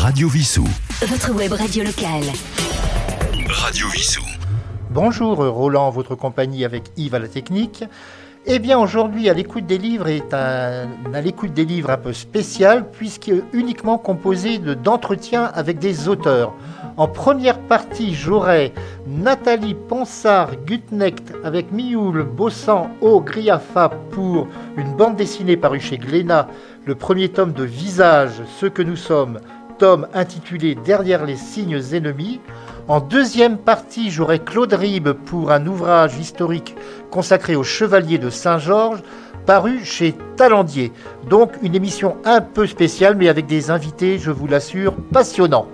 Radio Vissou. Votre web radio locale. Radio Vissou. Bonjour Roland, votre compagnie avec Yves à la technique. Eh bien aujourd'hui à l'écoute des livres est un à l'écoute des livres un peu spécial puisque uniquement composé de d'entretiens avec des auteurs. En première partie, j'aurai Nathalie Ponsard-Gutnecht avec Mioul Bossan au Griafa pour une bande dessinée parue chez Glénat, le premier tome de Visage, ce que nous sommes, tome intitulé Derrière les signes ennemis. En deuxième partie, j'aurai Claude Ribes pour un ouvrage historique consacré aux chevaliers de Saint-Georges, paru chez Talendier. Donc une émission un peu spéciale, mais avec des invités, je vous l'assure, passionnants.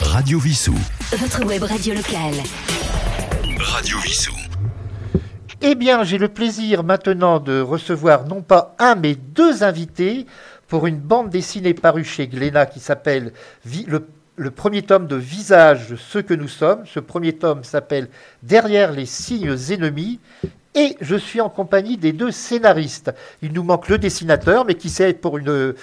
Radio Vissou. Votre web radio locale. Radio Vissou. Eh bien, j'ai le plaisir maintenant de recevoir non pas un, mais deux invités pour une bande dessinée parue chez Glénat qui s'appelle le, premier tome de Visage, ce que nous sommes. Ce premier tome s'appelle Derrière les signes ennemis. Et je suis en compagnie des deux scénaristes. Il nous manque le dessinateur, mais qui sait pour une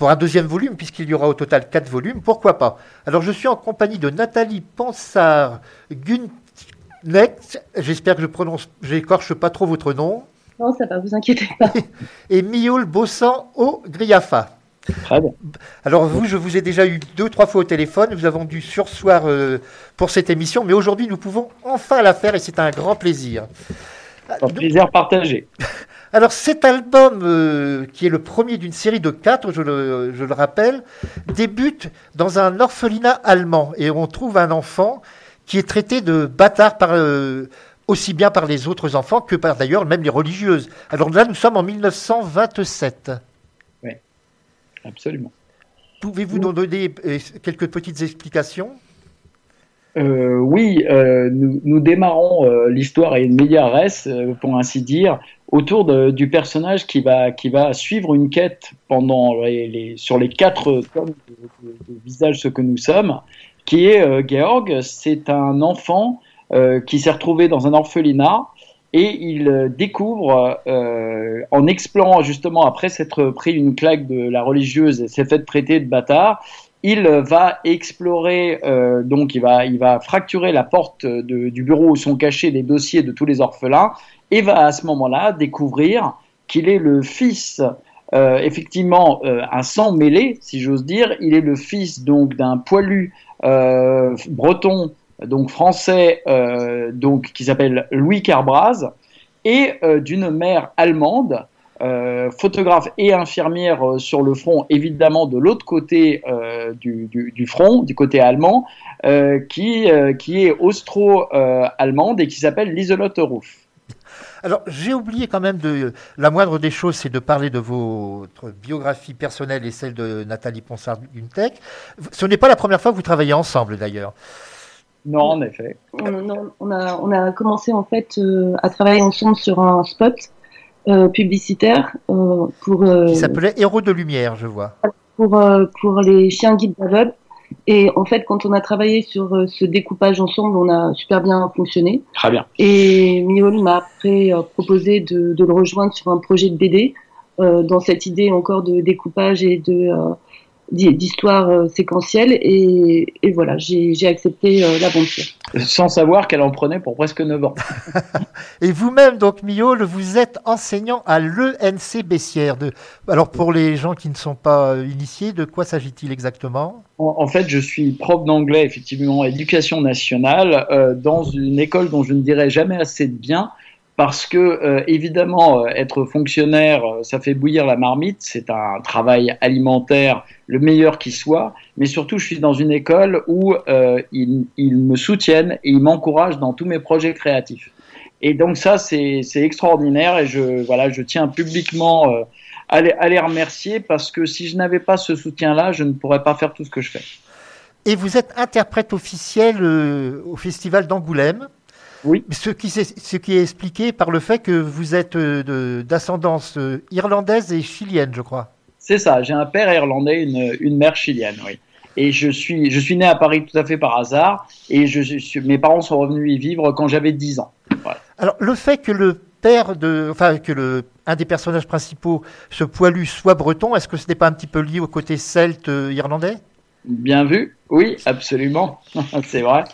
un deuxième volume, puisqu'il y aura au total quatre volumes, pourquoi pas Alors je suis en compagnie de Nathalie Pansard Gunnecht, j'espère que je prononce, j'écorche pas trop votre nom, Non, ça va, vous inquiétez pas. et Mioul Bossan au Griafa. Très bien. Alors vous, je vous ai déjà eu deux, trois fois au téléphone, nous avons dû sursoir euh, pour cette émission, mais aujourd'hui nous pouvons enfin la faire et c'est un grand plaisir. Un plaisir partagé. Alors cet album, euh, qui est le premier d'une série de quatre, je le, je le rappelle, débute dans un orphelinat allemand et on trouve un enfant qui est traité de bâtard par, euh, aussi bien par les autres enfants que par d'ailleurs même les religieuses. Alors là, nous sommes en 1927. Absolument. Pouvez-vous nous donner euh, quelques petites explications? Euh, oui, euh, nous, nous démarrons euh, l'histoire et une euh, pour ainsi dire, autour de- du personnage qui va, qui va suivre une quête pendant les, les- sur les quatre tomes de, de- de Visage ce que nous sommes, qui est Georg. C'est un enfant qui s'est retrouvé dans un orphelinat et il euh, découvre, euh, en explorant justement après s'être pris une claque de la religieuse et s'est fait traiter de bâtard, il va explorer, euh, donc il va, il va fracturer la porte du bureau où sont cachés les dossiers de tous les orphelins et va à ce moment-là découvrir qu'il est le fils, euh, effectivement, euh, un sang mêlé, si j'ose dire. Il est le fils donc d'un poilu euh, breton, donc français, euh, donc qui s'appelle Louis Carbraz, et euh, d'une mère allemande euh, photographe et infirmière sur le front, évidemment de l'autre côté du, front, du côté allemand, qui, qui est austro-allemande et qui s'appelle Lieselotte Ruff. Alors, j'ai oublié quand même de. La moindre des choses, c'est de parler de votre biographie personnelle et celle de Nathalie Ponsard-Guntec. Ce n'est pas la première fois que vous travaillez ensemble, d'ailleurs. Non, en effet. On, non, on a, on a commencé en fait euh, à travailler ensemble sur un spot euh, publicitaire euh, pour, euh, Qui s'appelait Héros de lumière, je vois. pour, euh, pour les chiens guides aveugles. Et en fait, quand on a travaillé sur euh, ce découpage ensemble, on a super bien fonctionné. Très bien. Et Miol m'a après euh, proposé de, de le rejoindre sur un projet de BD euh, dans cette idée encore de découpage et de euh, d'histoire euh, séquentielle. Et, et voilà, j'ai accepté euh, l'aventure. Sans savoir qu'elle en prenait pour presque 9 ans. Et vous-même, donc, Miaule, vous êtes enseignant à l'ENC Bessières. De... Alors, pour les gens qui ne sont pas euh, initiés, de quoi s'agit-il exactement? En, en fait, je suis prof d'anglais, effectivement, éducation nationale, euh, dans une école dont je ne dirais jamais assez de bien, parce que, euh, évidemment, euh, être fonctionnaire, euh, ça fait bouillir la marmite, c'est un travail alimentaire le meilleur qui soit, mais surtout, je suis dans une école où euh, ils, ils me soutiennent et ils m'encouragent dans tous mes projets créatifs. Et donc ça, c'est extraordinaire et je, voilà, je tiens publiquement à, les, à les remercier parce que si je n'avais pas ce soutien-là, je ne pourrais pas faire tout ce que je fais. Et vous êtes interprète officiel au Festival d'Angoulême. Oui. Ce qui, ce qui est expliqué par le fait que vous êtes euh, d'ascendance euh, irlandaise et chilienne, je crois. C'est ça, j'ai un père irlandais, une, une mère chilienne, oui. Et je suis, je suis né à Paris tout à fait par hasard, et je, mes parents sont revenus y vivre quand j'avais 10 ans. Voilà. Alors, le fait que le père de, enfin, que le un des personnages principaux, ce poilu, soit breton. Est-ce que ce n'est pas un petit peu lié au côté celte euh, irlandais? Bien vu, oui, absolument, c'est vrai.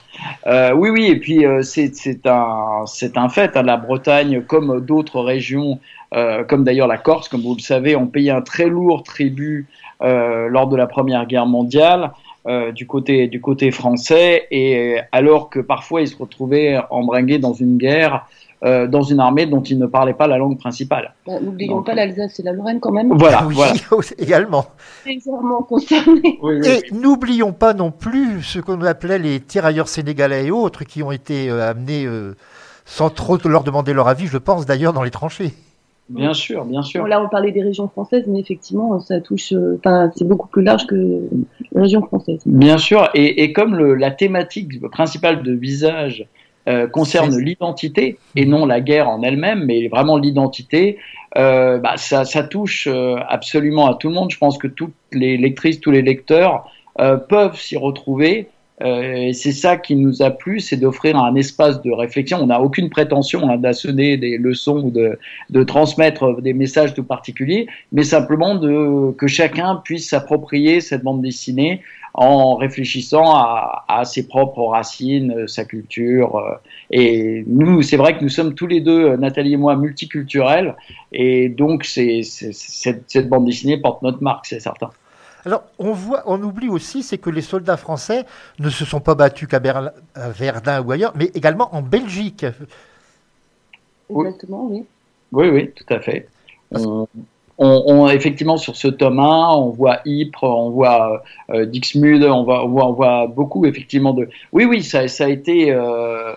Euh, oui, oui, et puis euh, c'est un, un fait. Hein, la Bretagne, comme d'autres régions, euh, comme d'ailleurs la Corse, comme vous le savez, ont payé un très lourd tribut euh, lors de la Première Guerre mondiale. Euh, du côté du côté français et alors que parfois ils se retrouvaient embringués dans une guerre euh, dans une armée dont ils ne parlaient pas la langue principale. Bah, N'oublions pas l'Alsace et la Lorraine quand même. Voilà, Oui, voilà. également. Légèrement concernés. Oui, oui. Et n'oublions pas non plus ce qu'on appelait les tirailleurs sénégalais et autres qui ont été euh, amenés euh, sans trop leur demander leur avis, je pense d'ailleurs, dans les tranchées. Bien sûr, bien sûr. Bon, là, on parlait des régions françaises, mais effectivement, ça touche. euh, Enfin, c'est beaucoup plus large que les régions françaises. Bien sûr, et, et comme le, la thématique principale de visage euh, concerne l'identité et non la guerre en elle-même, mais vraiment l'identité, euh, bah, ça, ça touche euh, absolument à tout le monde. Je pense que toutes les lectrices, tous les lecteurs euh, peuvent s'y retrouver. Euh, et c'est ça qui nous a plu, c'est d'offrir un espace de réflexion. On n'a aucune prétention hein, d'assonner des leçons ou de, de transmettre des messages tout particuliers, mais simplement de, que chacun puisse s'approprier cette bande dessinée en réfléchissant à, à ses propres racines, euh, sa culture. euh, Et nous, c'est vrai que nous sommes tous les deux, euh, Nathalie et moi, multiculturels, et donc c'est, c'est- cette, cette bande dessinée porte notre marque, c'est certain. Alors, on voit, on oublie aussi, c'est que les soldats français ne se sont pas battus qu'à Berlin- à Verdun ou ailleurs, mais également en Belgique. Oui. Exactement, oui. Oui, oui, tout à fait. On, on- on- effectivement, sur ce tome 1, on voit Ypres, on voit euh, Dixmude, on voit, on, voit, on voit beaucoup, effectivement, de... Oui, oui, ça, ça a été euh,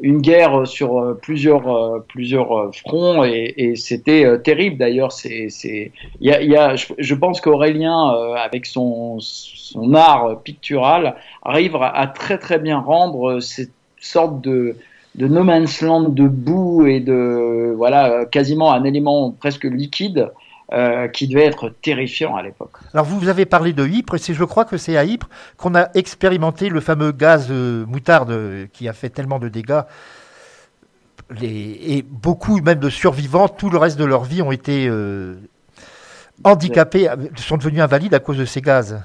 une guerre sur euh, plusieurs, euh, plusieurs fronts et, et c'était terrible, d'ailleurs. C'est, c'est... Il y a, y a, je, pense qu'Aurélien, avec son, son art pictural, arrive à, très, très bien rendre cette sorte de de no man's land de boue et de voilà quasiment un élément presque liquide euh, qui devait être terrifiant à l'époque. Alors, vous avez parlé de Ypres, et je crois que c'est à Ypres qu'on a expérimenté le fameux gaz euh, moutarde euh, qui a fait tellement de dégâts. Les, et beaucoup, même de survivants, tout le reste de leur vie ont été euh, handicapés, sont devenus invalides à cause de ces gaz.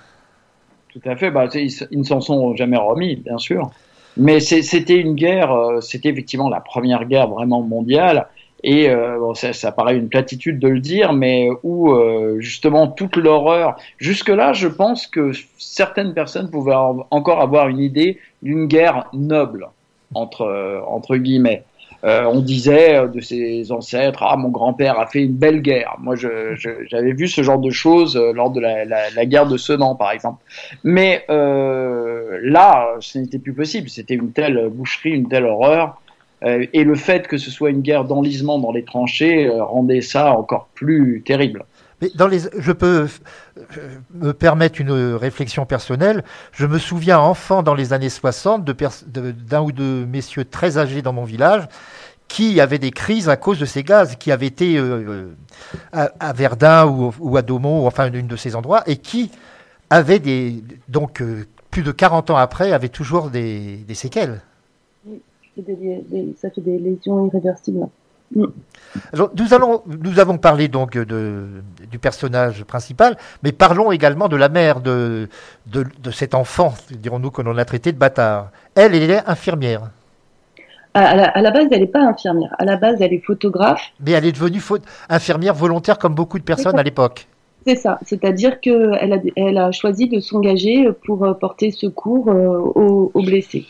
Tout à fait. Bah, ils, ils ne s'en sont jamais remis, bien sûr. Mais c'était une guerre. c'était effectivement la première guerre vraiment mondiale. Et euh, bon, ça, ça paraît une platitude de le dire, mais où euh, justement toute l'horreur. Jusque-là, je pense que certaines personnes pouvaient en- encore avoir une idée d'une guerre noble entre euh, entre guillemets. Euh, on disait euh, de ses ancêtres, ah mon grand-père a fait une belle guerre. Moi, j'avais vu ce genre de choses lors de la, la, la guerre de Sedan, par exemple. Mais là, ce n'était plus possible. C'était une telle boucherie, une telle horreur. Euh, et le fait que ce soit une guerre d'enlisement dans les tranchées euh, rendait ça encore plus terrible. Mais dans les, je peux euh, me permettre une réflexion personnelle. Je me souviens, enfant, dans les années 60, de pers- de- d'un ou deux messieurs très âgés dans mon village qui avaient des crises à cause de ces gaz, qui avaient été à, Verdun ou, à Daumont, ou enfin une de ces endroits, et qui avaient des, donc plus de 40 ans après, avaient toujours des séquelles. C'est des- des- ça fait des lésions irréversibles. Alors, nous, allons, nous avons parlé donc de, du personnage principal, mais parlons également de la mère de, de, de cet enfant, dirons-nous, que l'on a traité de bâtard. Elle, elle est infirmière, À, la, à la base, elle n'est pas infirmière. À la base, elle est photographe. mais elle est devenue infirmière volontaire comme beaucoup de personnes à l'époque. C'est ça. C'est-à-dire qu'elle a, elle a choisi de s'engager pour euh, porter secours euh, aux, aux blessés.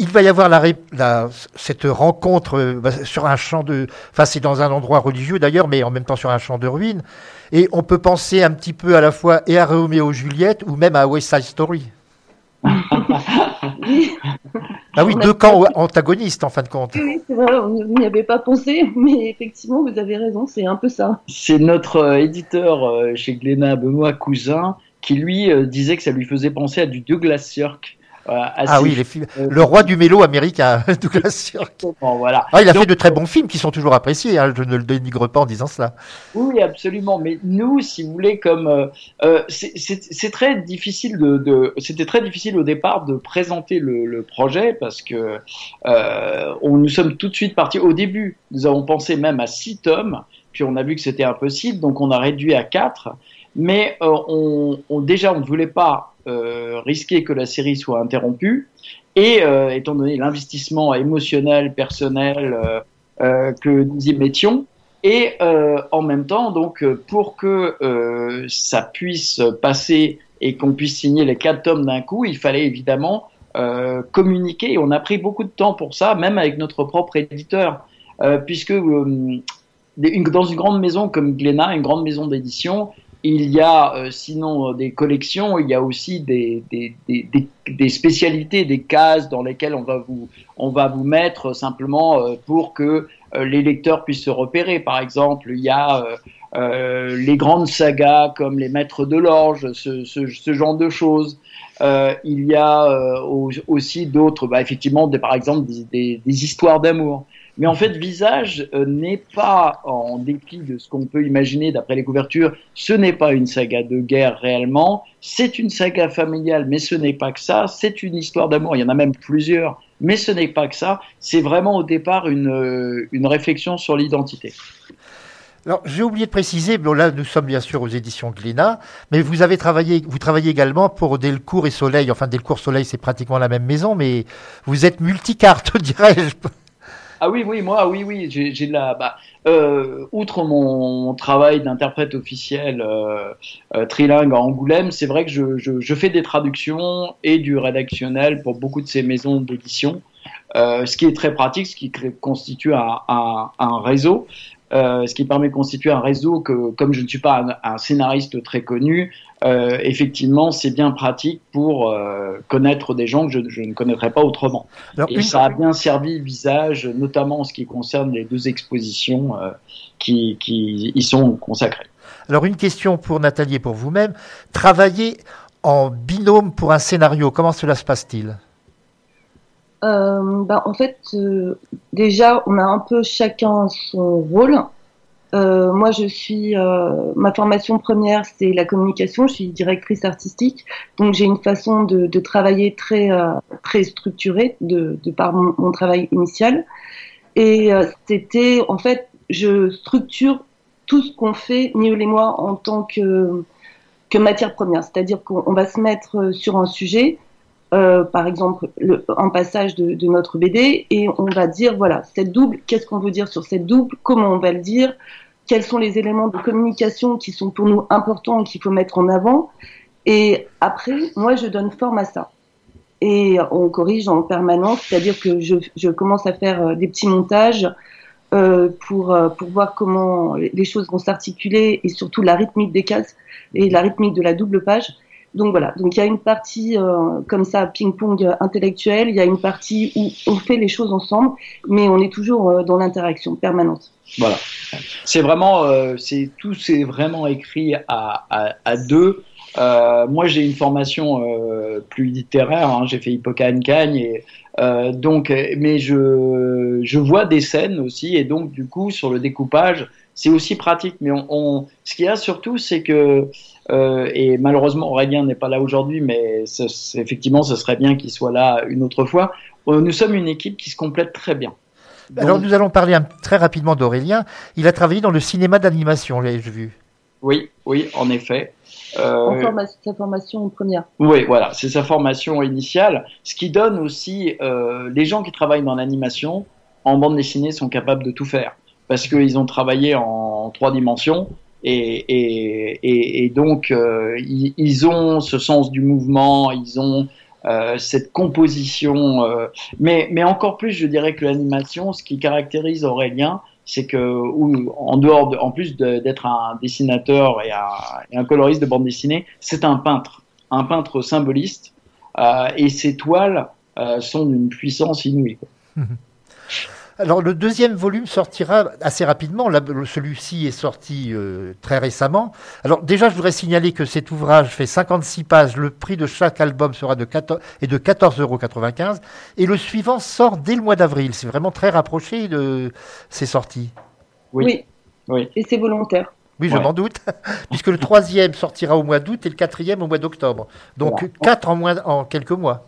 Il va y avoir la, ré- la- cette rencontre euh, bah, sur un champ de... Enfin, c'est dans un endroit religieux d'ailleurs, mais en même temps sur un champ de ruines. Et on peut penser un petit peu à la fois et à Roméo et Juliette ou même à West Side Story. Ah oui, deux camps antagonistes en fin de compte. oui, c'est vrai, on n'y avait pas pensé, mais effectivement, vous avez raison, c'est un peu ça. C'est notre euh, éditeur euh, chez Glénat, Benoît Cousin, qui lui euh, disait que ça lui faisait penser à du Douglas Sirk ah oui, les films. le roi du mélo américain, Douglas Sirk. Voilà. Ah, il a fait de très bons films qui sont toujours appréciés. Hein, je ne le dénigre pas en disant cela. Oui, absolument. Mais nous, si vous voulez, comme c'est très difficile de, de c'était très difficile au départ de présenter le, le projet parce que on, nous sommes tout de suite partis. Au début, nous avons pensé même à six tomes, puis on a vu que c'était impossible, donc on a réduit à quatre. Mais on, on, déjà, on ne voulait pas euh, risquer que la série soit interrompue. Et euh, étant donné l'investissement émotionnel, personnel euh, que nous y mettions, et en même temps, donc, pour que ça puisse passer et qu'on puisse signer les quatre tomes d'un coup, il fallait évidemment communiquer. Et on a pris beaucoup de temps pour ça, même avec notre propre éditeur, puisque dans une grande maison comme Glénat, une grande maison d'édition, il y a euh, sinon euh, des collections, il y a aussi des, des, des, des, spécialités, des cases dans lesquelles on va vous, on va vous mettre simplement euh, pour que les lecteurs puissent se repérer. Par exemple, il y a euh, les grandes sagas comme les Maîtres de l'Orge, ce, ce, ce, genre de choses. Euh, il y a aussi d'autres, bah, effectivement, par exemple des histoires d'amour. Mais en fait, Visage euh, n'est pas, en dépit de ce qu'on peut imaginer d'après les couvertures, ce n'est pas une saga de guerre réellement, c'est une saga familiale, mais ce n'est pas que ça, c'est une histoire d'amour, il y en a même plusieurs, mais ce n'est pas que ça, c'est vraiment au départ une, euh, une réflexion sur l'identité. Alors, j'ai oublié de préciser, bon là, nous sommes bien sûr aux éditions Glénat, mais vous avez travaillé, vous travaillez également pour Delcourt et Soleil. Enfin, Delcourt Soleil, c'est pratiquement la même maison, mais vous êtes multicarte, dirais-je. Ah oui, oui, moi, oui, oui, j'ai de la. Bah, euh, outre mon, travail d'interprète officiel euh, euh, trilingue à Angoulême, c'est vrai que je, je, fais des traductions et du rédactionnel pour beaucoup de ces maisons d'édition. Ce qui est très pratique, ce qui constitue un, un, un réseau. Euh, ce qui permet de constituer un réseau que, comme je ne suis pas un, un scénariste très connu, euh, effectivement, c'est bien pratique pour euh, connaître des gens que je, je, ne connaîtrais pas autrement. Et ça a bien servi visage, notamment en ce qui concerne les deux expositions qui, qui y sont consacrées. Alors une question pour Nathalie et pour vous-même. Travailler en binôme pour un scénario, comment cela se passe-t-il? Euh, bah, En fait, euh, déjà, on a un peu chacun son rôle. Euh, moi, je suis euh, ma formation première, c'est la communication. Je suis directrice artistique, donc j'ai une façon de, de travailler très euh, très structurée de, de par mon, travail initial. Et euh, c'était en fait, je structure tout ce qu'on fait, Niol et moi, en tant que que matière première. C'est-à-dire qu'on va se mettre sur un sujet, euh, par exemple le, un passage de, de, notre BD et on va dire voilà cette double qu'est-ce qu'on veut dire sur cette double comment on va le dire quels sont les éléments de communication qui sont pour nous importants et qu'il faut mettre en avant. Et après moi je donne forme à ça. Et on corrige en permanence c'est-à-dire que je, je, commence à faire euh, des petits montages euh, pour euh, pour voir comment les choses vont s'articuler et surtout la rythmique des cases et la rythmique de la double page donc voilà, donc il y a une partie euh, comme ça ping-pong intellectuel, il y a une partie où on fait les choses ensemble, mais on est toujours euh, dans l'interaction permanente. Voilà, c'est vraiment, euh, c'est tout, c'est vraiment écrit à, deux. Euh, moi, j'ai une formation euh, plus littéraire. Hein, j'ai fait Hippocane Cagne et euh, donc, mais je je vois des scènes aussi et donc du coup sur le découpage, c'est aussi pratique. Mais on, on ce qu'il y a surtout, c'est que euh, et malheureusement, Aurélien n'est pas là aujourd'hui, mais effectivement, ce serait bien qu'il soit là une autre fois. Euh, nous sommes une équipe qui se complète très bien. Donc... Alors, nous allons parler un, très rapidement d'Aurélien. Il a travaillé dans le cinéma d'animation, l'ai-je vu Oui, oui, en effet. Euh, formation, sa formation première. Oui, voilà, c'est sa formation initiale. Ce qui donne aussi, euh, les gens qui travaillent dans l'animation, en bande dessinée, sont capables de tout faire. Parce qu'ils ont travaillé en trois dimensions, et, et, et, et donc, euh, ils, ils, ont ce sens du mouvement, ils ont euh, cette composition. Euh, mais, mais encore plus, je dirais que l'animation, ce qui caractérise Aurélien, c'est que, en dehors, plus d'être un dessinateur et un, coloriste de bande dessinée, c'est un peintre, un peintre symboliste. Euh, et ses toiles euh, sont d'une puissance inouïe. Alors le deuxième volume sortira assez rapidement. Celui-ci est sorti euh, très récemment. Alors déjà, je voudrais signaler que cet ouvrage fait 56 pages. Le prix de chaque album sera de 14, est de 14,95 euros. Et le suivant sort dès le mois d'avril. C'est vraiment très rapproché de ces sorties. Oui. Oui. Oui. Et c'est volontaire. Oui, je Ouais. m'en doute, puisque le troisième sortira au mois d'août et le quatrième au mois d'octobre. Donc Voilà. quatre en, moins, en quelques mois.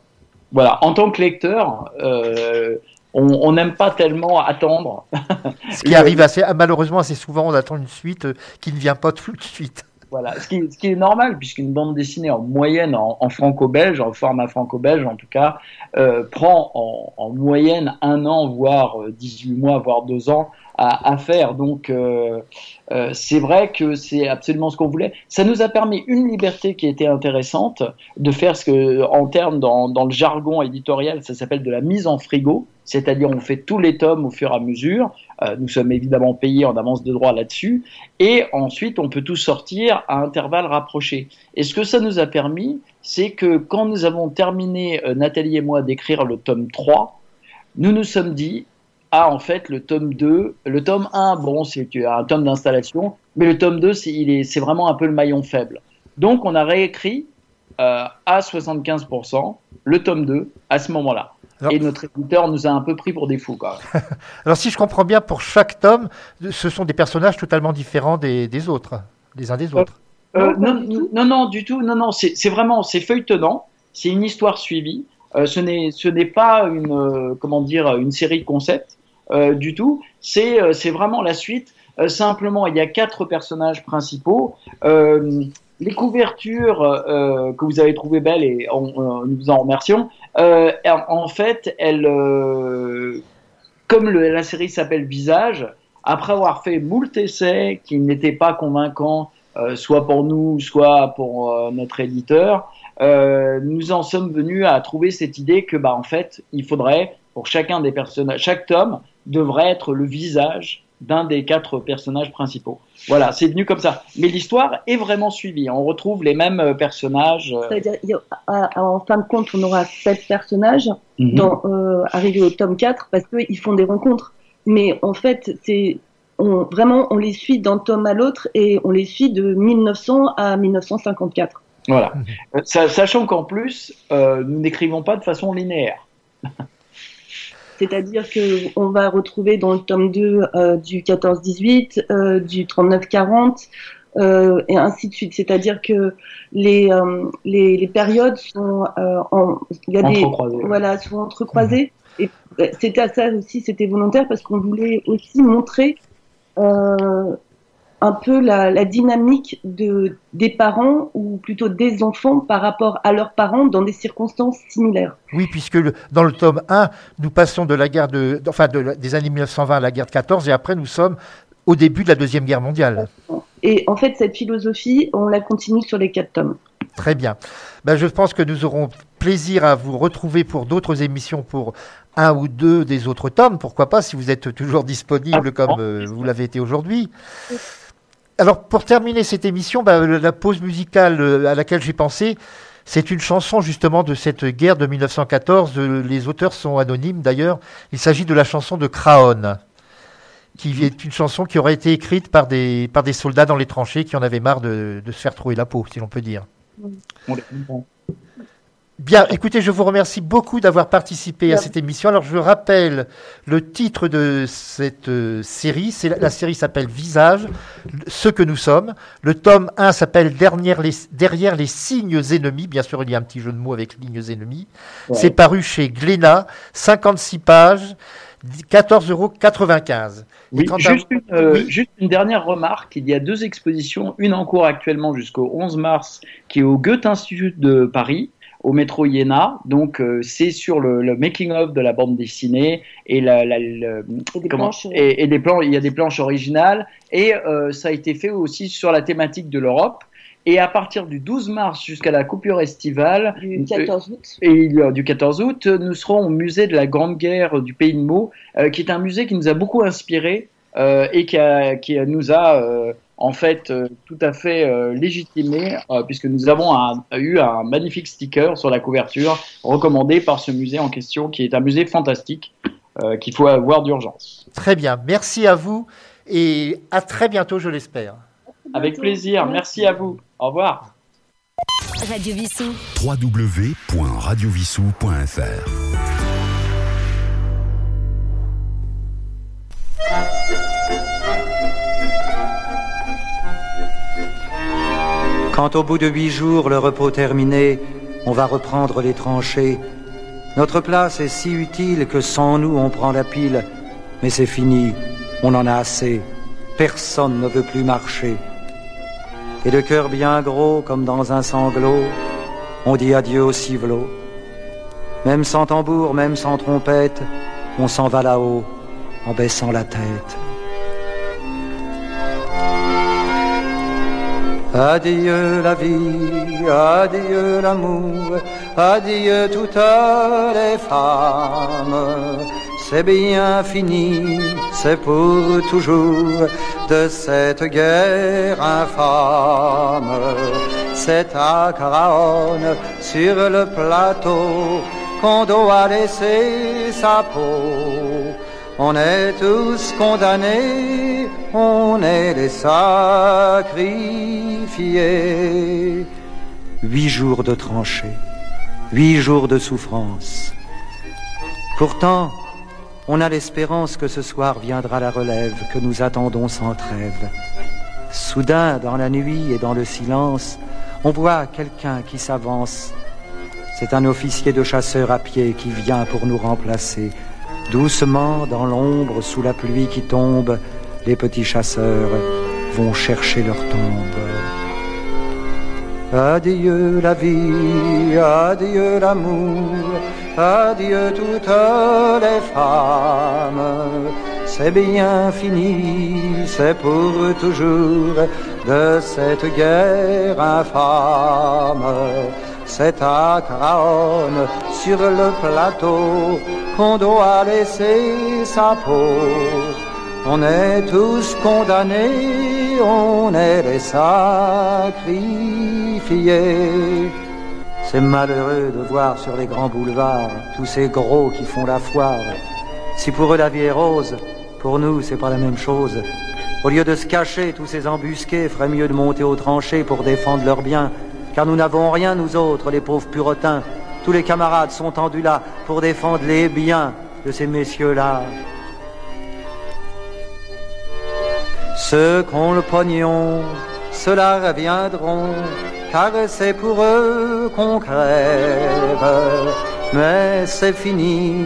Voilà, en tant que lecteur, euh, on n'aime pas tellement attendre. Ce qui arrive assez, malheureusement assez souvent, on attend une suite euh, qui ne vient pas tout de suite. Voilà, ce qui, ce qui est normal, puisqu'une bande dessinée en moyenne, en, en franco-belge, en format franco-belge en tout cas, euh, prend en, en moyenne un an, voire euh, 18 mois, voire deux ans à, à faire. Donc euh, euh, c'est vrai que c'est absolument ce qu'on voulait. Ça nous a permis une liberté qui était intéressante de faire ce que, en termes dans, dans le jargon éditorial, ça s'appelle de la mise en frigo, c'est-à-dire on fait tous les tomes au fur et à mesure. Euh, nous sommes évidemment payés en avance de droit là-dessus. Et ensuite, on peut tout sortir à intervalles rapprochés. Et ce que ça nous a permis, c'est que quand nous avons terminé, euh, Nathalie et moi, d'écrire le tome 3, nous nous sommes dit, ah, en fait, le tome 2, le tome 1, bon, c'est un tome d'installation, mais le tome 2, c'est vraiment un peu le maillon faible. Donc, on a réécrit euh, à 75% le tome 2 à ce moment-là. Alors- Et notre éditeur nous a un peu pris pour des fous, quoi. Alors si je comprends bien, pour chaque tome, ce sont des personnages totalement différents des, des autres, des uns des autres. Euh, Non, non, du tout. non, non, du tout. Non, non, c'est c'est vraiment, c'est feuilletonnant. C'est une histoire suivie. Euh, ce n'est, ce n'est pas une, euh, comment dire, une série de concepts euh, du tout. C'est, euh, c'est vraiment la suite. Euh, simplement, il y a quatre personnages principaux. Euh, les couvertures euh, que vous avez trouvées belles et on, on- nous vous en remercions. Euh, en, fait, elles, euh, comme la série s'appelle Visage, après avoir fait moult essais qui n'étaient pas convaincants euh, soit pour nous, soit pour euh, notre éditeur, euh, nous en sommes venus à trouver cette idée que, bah, en fait, il faudrait, pour chacun des personnages, chaque tome devrait être le visage d'un des quatre personnages principaux. Voilà, c'est venu comme ça. Mais l'histoire est vraiment suivie. On retrouve les mêmes euh, personnages. euh, C'est-à-dire, il y a- à- à- en fin de compte, on aura sept personnages mhm. dans, euh, arrivés au tome 4 parce qu'ils font des rencontres. Mais en fait, c'est on, vraiment, on les suit d'un tome à l'autre et on les suit de 1900 à 1954. Voilà. Sa- Sachant qu'en plus, euh, nous n'écrivons pas de façon linéaire. C'est-à-dire que on va retrouver dans le tome 2 euh, du 14-18, euh, du 39-40, euh, et ainsi de suite. C'est-à-dire que les, euh, les, les périodes sont, euh, en, y a des, voilà, sont entrecroisées. Et euh, c'était à ça aussi, c'était volontaire parce qu'on voulait aussi montrer euh, un peu la, la dynamique de, des parents ou plutôt des enfants par rapport à leurs parents dans des circonstances similaires. Oui, puisque le- dans le tome 1, nous passons de la guerre de, enfin de la- des années 1920 à la guerre de 14, et après nous sommes au début de la Deuxième Guerre mondiale. Et en fait, cette philosophie, on la continue sur les quatre tomes. Très bien. Ben, je pense que nous aurons plaisir à vous retrouver pour d'autres émissions pour un ou deux des autres tomes. Pourquoi pas, si vous êtes toujours disponible comme euh, vous l'avez été aujourd'hui. Alors, pour terminer cette émission, le- la pause musicale euh, à laquelle j'ai pensé, c'est une chanson justement de cette guerre de 1914. Euh, Les auteurs sont anonymes d'ailleurs. Il s'agit de la chanson de Craon, qui est une chanson qui aurait été écrite par des, par des soldats dans les tranchées qui en avaient marre de, de se faire trouer la peau, si l'on peut dire. On. Bien, écoutez, je vous remercie beaucoup d'avoir participé à cette émission. Alors, je rappelle le titre de cette euh, série. C'est la, la série s'appelle Visage, ce que nous sommes. Le tome 1 s'appelle Derrière les, Derrière les signes ennemis. Bien sûr, il y a un petit jeu de mots avec lignes ennemies. Ouais. C'est paru chez Glénat, 56 pages, 14,95 euros. Oui, quant à- juste, une, euh, Oui. juste une dernière remarque. Il y a deux expositions, une en cours actuellement jusqu'au 11 mars, qui est au Goethe Institut de Paris, au métro Iéna. Donc, euh, c'est sur le, le making-of de la bande dessinée et, la, la- Et des comment- planches, euh, et, et des plans. Il y a des planches originales et euh, ça a été fait aussi sur la thématique de l'Europe. Et à partir du 12 mars jusqu'à la coupure estivale, du 14 août. et y a- du 14 août, nous serons au musée de la Grande Guerre du Pays de Meaux, euh, qui est un musée qui nous a beaucoup inspiré euh, et qui, a- qui nous a euh, en fait euh, tout à fait euh, légitimé, euh, puisque nous avons un- eu un magnifique sticker sur la couverture recommandé par ce musée en question, qui est un musée fantastique. qu'il faut avoir d'urgence. Très bien, merci à vous et à très bientôt, je l'espère. Avec plaisir, merci à vous. Au revoir. Radio Vissou. www.radiovissou.fr Quand au bout de huit jours, le repos terminé, on va reprendre les tranchées, notre place est si utile que sans nous on prend la pile, mais c'est fini, on en a assez, personne ne veut plus marcher. Et le cœur bien gros comme dans un sanglot, on dit adieu au civelot. Même sans tambour, même sans trompette, on s'en va là-haut en baissant la tête. Adieu la vie, adieu l'amour, adieu toutes les femmes. C'est bien fini, c'est pour toujours de cette guerre infâme. C'est à Caraone, sur le plateau, qu'on doit laisser sa peau. On est tous condamnés, on est les sacrifiés. Huit jours de tranchées, huit jours de souffrance. Pourtant, on a l'espérance que ce soir viendra la relève que nous attendons sans trêve. Soudain, dans la nuit et dans le silence, on voit quelqu'un qui s'avance. C'est un officier de chasseurs à pied qui vient pour nous remplacer. Doucement, dans l'ombre, sous la pluie qui tombe, les petits chasseurs vont chercher leur tombe. Adieu la vie, adieu l'amour, adieu toutes les femmes. C'est bien fini, c'est pour toujours de cette guerre infâme. C'est à Craonne, sur le plateau, qu'on doit laisser sa peau. On est tous condamnés, on est les sacrifiés. C'est malheureux de voir sur les grands boulevards tous ces gros qui font la foire. Si pour eux la vie est rose, pour nous c'est pas la même chose. Au lieu de se cacher, tous ces embusqués feraient mieux de monter aux tranchées pour défendre leurs biens. Car nous n'avons rien, nous autres, les pauvres purotins. Tous les camarades sont tendus là pour défendre les biens de ces messieurs-là. Ceux qu'ont le pognon, ceux-là reviendront, car c'est pour eux qu'on crève. Mais c'est fini,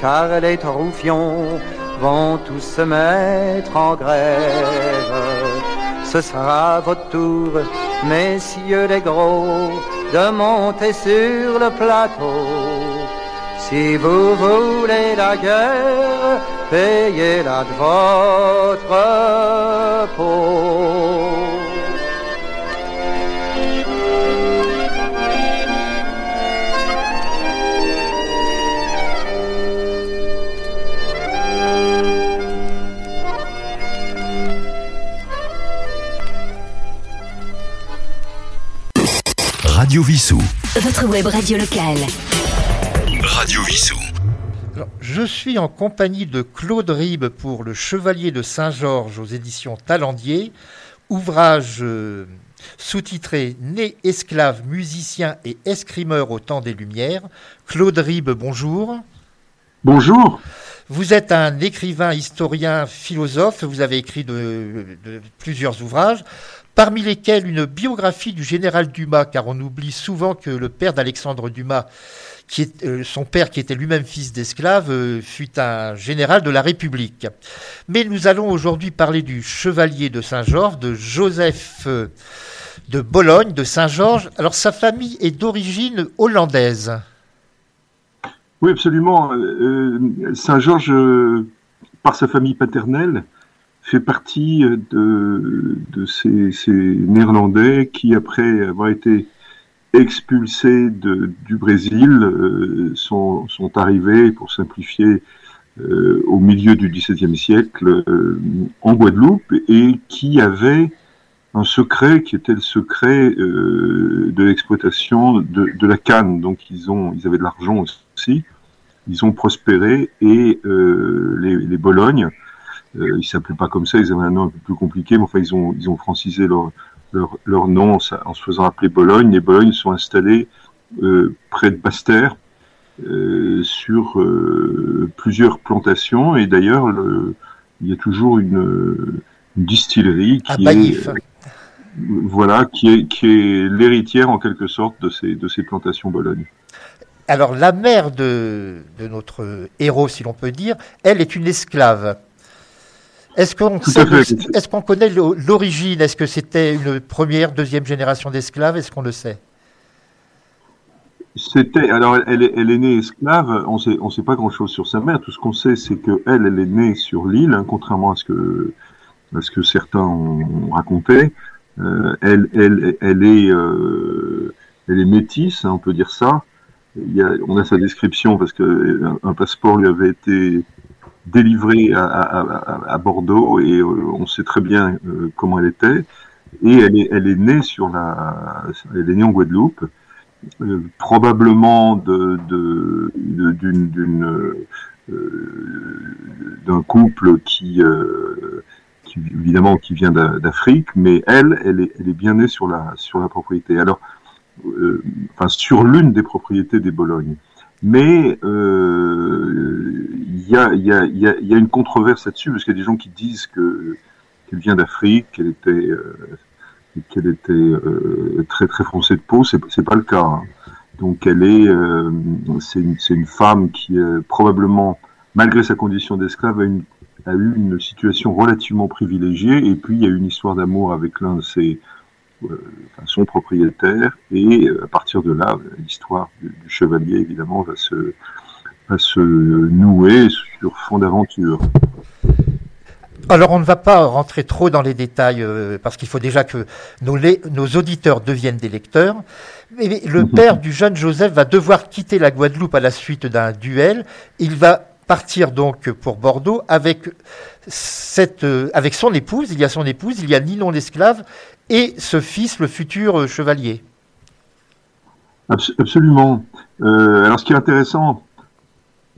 car les troufions vont tous se mettre en grève. Ce sera votre tour, messieurs les gros, de monter sur le plateau. Si vous voulez la guerre, payez-la de votre peau. Radio Vissou. Votre web radio locale. Radio Vissou. Alors, je suis en compagnie de Claude Ribes pour Le Chevalier de Saint-Georges aux éditions Talendier, ouvrage euh, sous-titré Né esclave, musicien et escrimeur au temps des Lumières. Claude Ribes, bonjour. Bonjour. Vous êtes un écrivain, historien, philosophe. Vous avez écrit de, de plusieurs ouvrages, parmi lesquels une biographie du général Dumas, car on oublie souvent que le père d'Alexandre Dumas, euh, son père, qui était lui-même fils d'esclave, euh, fut un général de la République. Mais nous allons aujourd'hui parler du chevalier de Saint-Georges, de Joseph euh, de Bologne, de Saint-Georges. Alors sa famille est d'origine hollandaise. Oui, absolument. Saint-Georges, par sa famille paternelle, fait partie de, de ces, ces Néerlandais qui, après avoir été expulsés de, du Brésil, euh, sont, sont arrivés, pour simplifier, euh, au milieu du XVIIe siècle euh, en Guadeloupe et qui avaient un secret qui était le secret euh, de l'exploitation de, de la canne. Donc ils ont, ils avaient de l'argent aussi ils ont prospéré et les, les Bolognes, ils s'appelaient pas comme ça, ils avaient un nom un peu plus compliqué, mais enfin ils ont ils ont francisé leur leur, leur nom en, se faisant appeler Bologne. Les Bolognes sont installés près de Basse-Terre, euh, sur euh, plusieurs plantations et d'ailleurs il y a toujours une, distillerie qui est voilà qui est qui est l'héritière en quelque sorte de ces de ces plantations Bologne. Alors la mère de, de notre héros, si l'on peut dire, elle est une esclave. Est-ce qu'on connaît l'origine? Est-ce que c'était une première, deuxième génération d'esclaves? Est-ce qu'on le sait? C'était alors elle, est, elle est née esclave. On sait on sait pas grand chose sur sa mère. Tout ce qu'on sait c'est que elle elle est née sur l'île, hein, contrairement à ce que à ce que certains ont, raconté. Euh, elle elle elle est euh, elle est métisse, hein, on peut dire ça. Il y a, on a sa description parce que un, passeport lui avait été délivré à, à, à Bordeaux et euh, on sait très bien euh, comment elle était. Et elle est elle est née sur la elle est née en Guadeloupe. Euh, probablement de, d'une, d'une, euh, d'un couple qui, euh, qui, évidemment qui vient d'Afrique, mais elle, elle est, elle est bien née sur la, sur la propriété. Alors, enfin, sur l'une des propriétés des Bolognes. Mais il y, a, y, a, y, a, y, a, une controverse là-dessus, parce qu'il y a des gens qui disent que qu'elle vient d'Afrique, qu'elle était qu'elle était euh, très très foncée de peau, c'est pas le cas. Hein. Donc elle est, euh, c'est une, une, femme qui euh, probablement, malgré sa condition d'esclave, a, a eu une situation relativement privilégiée. Et puis il y a une histoire d'amour avec l'un de ses, enfin, son propriétaire. Et à partir de là, l'histoire du, du, chevalier évidemment va se, va se nouer sur fond d'aventure. Alors on ne va pas rentrer trop dans les détails euh, parce qu'il faut déjà que nos, nos, auditeurs deviennent des lecteurs. Mais le mhm. père du jeune Joseph va devoir quitter la Guadeloupe à la suite d'un duel. Il va partir donc pour Bordeaux avec cette, euh, avec son épouse. Il y a son épouse, il y a Ninon l'esclave et ce fils, le futur euh, chevalier. Absolument. alors ce qui est intéressant,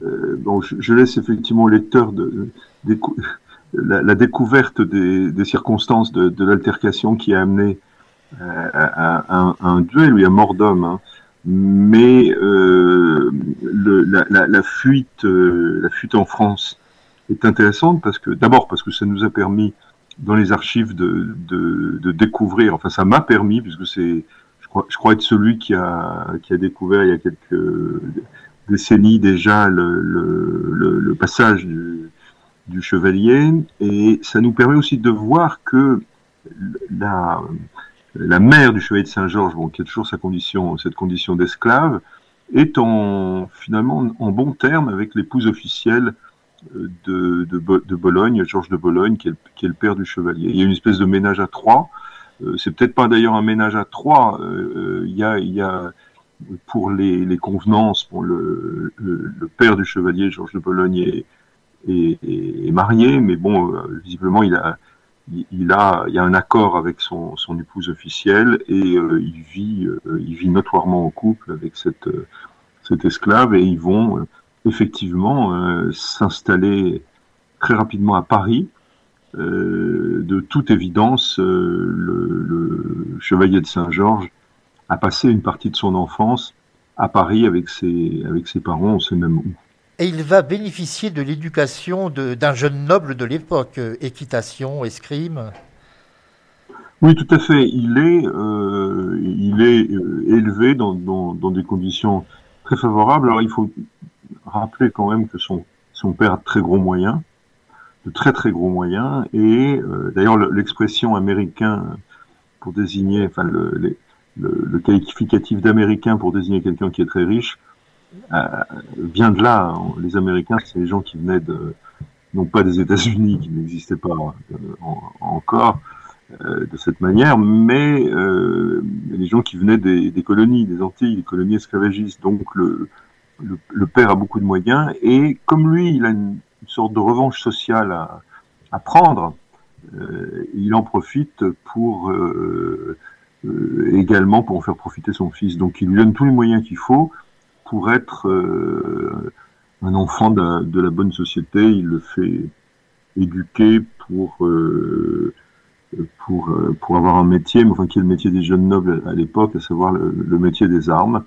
bon, je, laisse effectivement au lecteur la, découverte des, circonstances de, l'altercation qui a amené euh, à, un duel, oui, à mort d'homme. Hein. Mais euh, la, la, fuite, euh, la fuite en France est intéressante parce que d'abord parce que ça nous a permis dans les archives de, de, de découvrir. Enfin, ça m'a permis puisque c'est, je crois, je crois être celui qui a qui a découvert il y a quelques décennies déjà le, le, le passage du, du chevalier, et ça nous permet aussi de voir que la, la mère du chevalier de Saint-Georges, bon, qui a toujours sa condition, cette condition d'esclave, est en, finalement en bon terme avec l'épouse officielle euh, de, de, de, Bologne, Georges de Bologne, qui est, qui est, le père du chevalier. Il y a une espèce de ménage à trois. Euh, c'est peut-être pas d'ailleurs un ménage à trois. Euh, il, y a, il y a pour les, les convenances, pour le, le, père du chevalier, Georges de Bologne, est, est, marié, mais bon, euh, visiblement, il a, il a, il y a un accord avec son, son épouse officielle et euh, il vit, euh, il vit notoirement en couple avec cette, cette esclave et ils vont effectivement s'installer très rapidement à Paris. de toute évidence, le, le, chevalier de Saint-Georges a passé une partie de son enfance à Paris avec ses, avec ses parents, on sait même où et il va bénéficier de l'éducation d'un jeune noble de l'époque, euh, équitation, escrime. Oui, tout à fait. Il est, euh, il est euh, élevé dans, dans, dans, des conditions très favorables. Alors, il faut rappeler quand même que son, son père a de très gros moyens, de très très gros moyens, et euh, d'ailleurs l'expression américain pour désigner, enfin le, le, qualificatif d'américain pour désigner quelqu'un qui est très riche, euh, vient de là. Les Américains, c'est les gens qui venaient de, non pas des États-Unis, qui n'existaient pas euh, encore de cette manière, mais les gens qui venaient des, des, colonies, des Antilles, des colonies esclavagistes. Donc le, le, le, père a beaucoup de moyens et comme lui, il a une, sorte de revanche sociale à, à prendre. il en profite pour également pour en faire profiter son fils. Donc il lui donne tous les moyens qu'il faut pour être, euh, un enfant de, la bonne société, il le fait éduquer pour euh, pour pour avoir un métier, mais enfin qui est le métier des jeunes nobles à l'époque, à savoir le, métier des armes.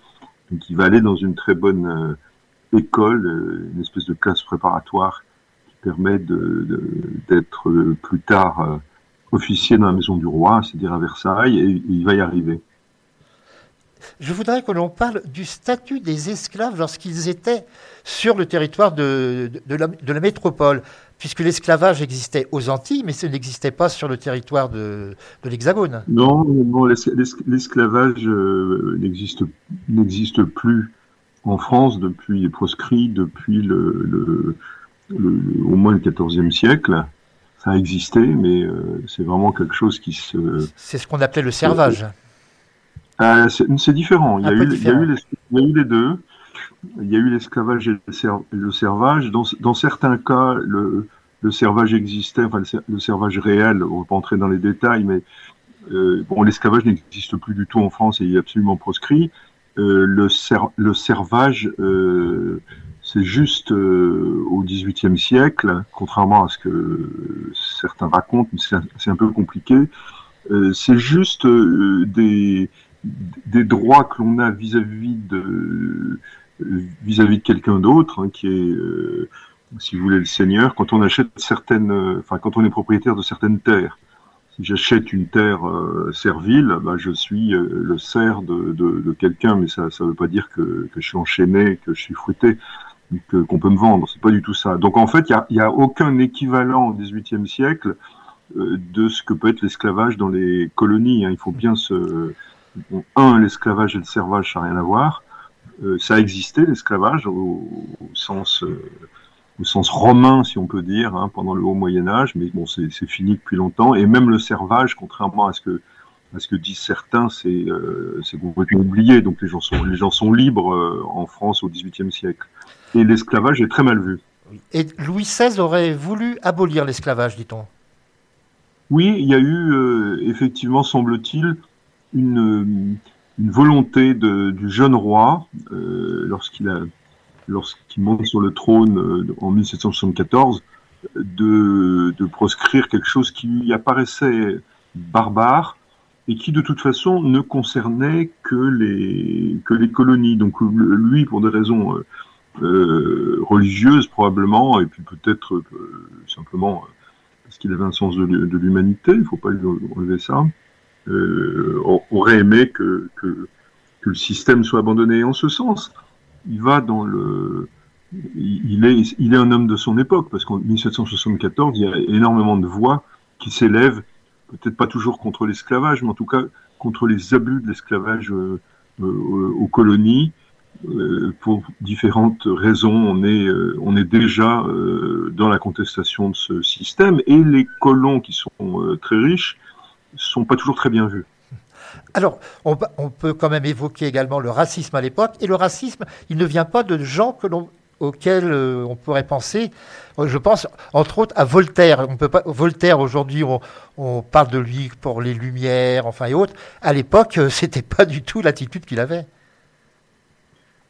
Donc il va aller dans une très bonne école, une espèce de classe préparatoire qui permet d'être de, plus tard officier dans la maison du roi, c'est-à-dire à Versailles, et il va y arriver. Je voudrais que l'on parle du statut des esclaves lorsqu'ils étaient sur le territoire de, de, la, de la, métropole, puisque l'esclavage existait aux Antilles, mais ce n'existait pas sur le territoire de, l'Hexagone. Non, l'esclavage euh, n'existe plus en France depuis, est proscrit depuis le, le, le, au moins le XIVe siècle ça a existé, mais euh, c'est vraiment quelque chose qui se. C'est ce qu'on appelait le servage. Euh, c'est différent. Il y, a eu, il, y a eu les, il y, a eu les, deux. Il y a eu l'esclavage et le, servage. Dans, dans, certains cas, le, le servage existait, enfin le, servage réel, on ne va pas entrer dans les détails, mais euh, bon, l'esclavage n'existe plus du tout en France et il est absolument proscrit. Euh, le, ser, le servage, euh, c'est juste euh, au XVIIIe siècle, contrairement à ce que certains racontent, mais c'est un, peu compliqué. C'est juste des, des droits que l'on a vis-à-vis de vis-à-vis de quelqu'un d'autre, hein, qui est, si vous voulez, le seigneur. Quand on achète certaines, enfin quand on est propriétaire de certaines terres, si j'achète une terre servile, bah, je suis le serf de, de, quelqu'un, mais ça ne veut pas dire que, je suis enchaîné, que je suis fruité qu'on peut me vendre. C'est pas du tout ça. Donc en fait, il n'y a, a, aucun équivalent au XVIIIe siècle euh, de ce que peut être l'esclavage dans les colonies. Hein. Il faut bien se... un, l'esclavage et le servage, ça n'a rien à voir. Euh, ça a existé, l'esclavage, au, au, sens... Euh, au sens romain, si on peut dire, hein, pendant le haut Moyen Âge, mais bon, c'est fini depuis longtemps. Et même le servage, contrairement à ce que à ce que disent certains, c'est euh, complètement oublié. Donc les gens sont les gens sont libres euh, en France au XVIIIe siècle et l'esclavage est très mal vu. Et Louis XVI aurait voulu abolir l'esclavage, dit-on? Oui, il y a eu euh, effectivement, semble-t-il, une, volonté de, du jeune roi euh, lorsqu'il monte sur le trône euh, en 1774 de, de proscrire quelque chose qui lui apparaissait barbare et qui de toute façon ne concernait que les colonies. Donc lui, pour des raisons euh, euh, religieuse probablement, et puis peut-être simplement parce qu'il avait un sens de, l'humanité, il ne faut pas lui enlever ça, aurait aimé que, que, que, le système soit abandonné. En ce sens, il va dans le... Il est, il est un homme de son époque, parce qu'en 1774, il y a énormément de voix qui s'élèvent, peut-être pas toujours contre l'esclavage, mais en tout cas contre les abus de l'esclavage euh, aux colonies, euh, pour différentes raisons, on est, euh, on est déjà euh, dans la contestation de ce système et les colons qui sont très riches sont pas toujours très bien. Alors, on, peut quand même évoquer également le racisme à l'époque. Et le racisme, il ne vient pas de gens auxquels on pourrait penser. Je pense, entre autres, à Voltaire. On peut pas, Voltaire, aujourd'hui, on, on, parle de lui pour les Lumières, enfin et autres. À l'époque, c'était pas du tout l'attitude qu'il avait.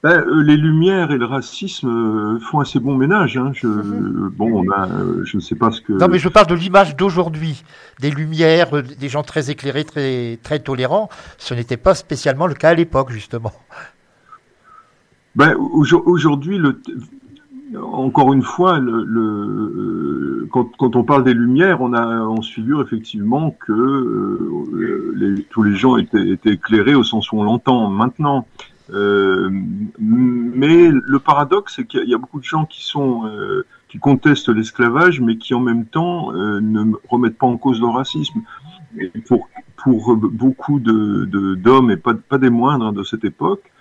Ben, euh, les Lumières et le racisme euh, font assez bon ménage. Hein. Je, mhm. Bon, on a, euh, je ne sais pas ce que. Non, mais je parle de l'image d'aujourd'hui, des Lumières, des gens très éclairés, très très tolérants. Ce n'était pas spécialement le cas à l'époque, justement. Ben, aujourd'hui, le, encore une fois, le, le quand, quand, on parle des Lumières, on a, on se figure effectivement que euh, les, tous les gens étaient, étaient, éclairés au sens où on l'entend maintenant. Euh, mais le paradoxe, c'est qu'il y a beaucoup de gens qui sont euh, qui contestent l'esclavage, mais qui en même temps euh, ne remettent pas en cause le racisme. Pour pour beaucoup de d'hommes et pas pas des moindres hein, de cette époque,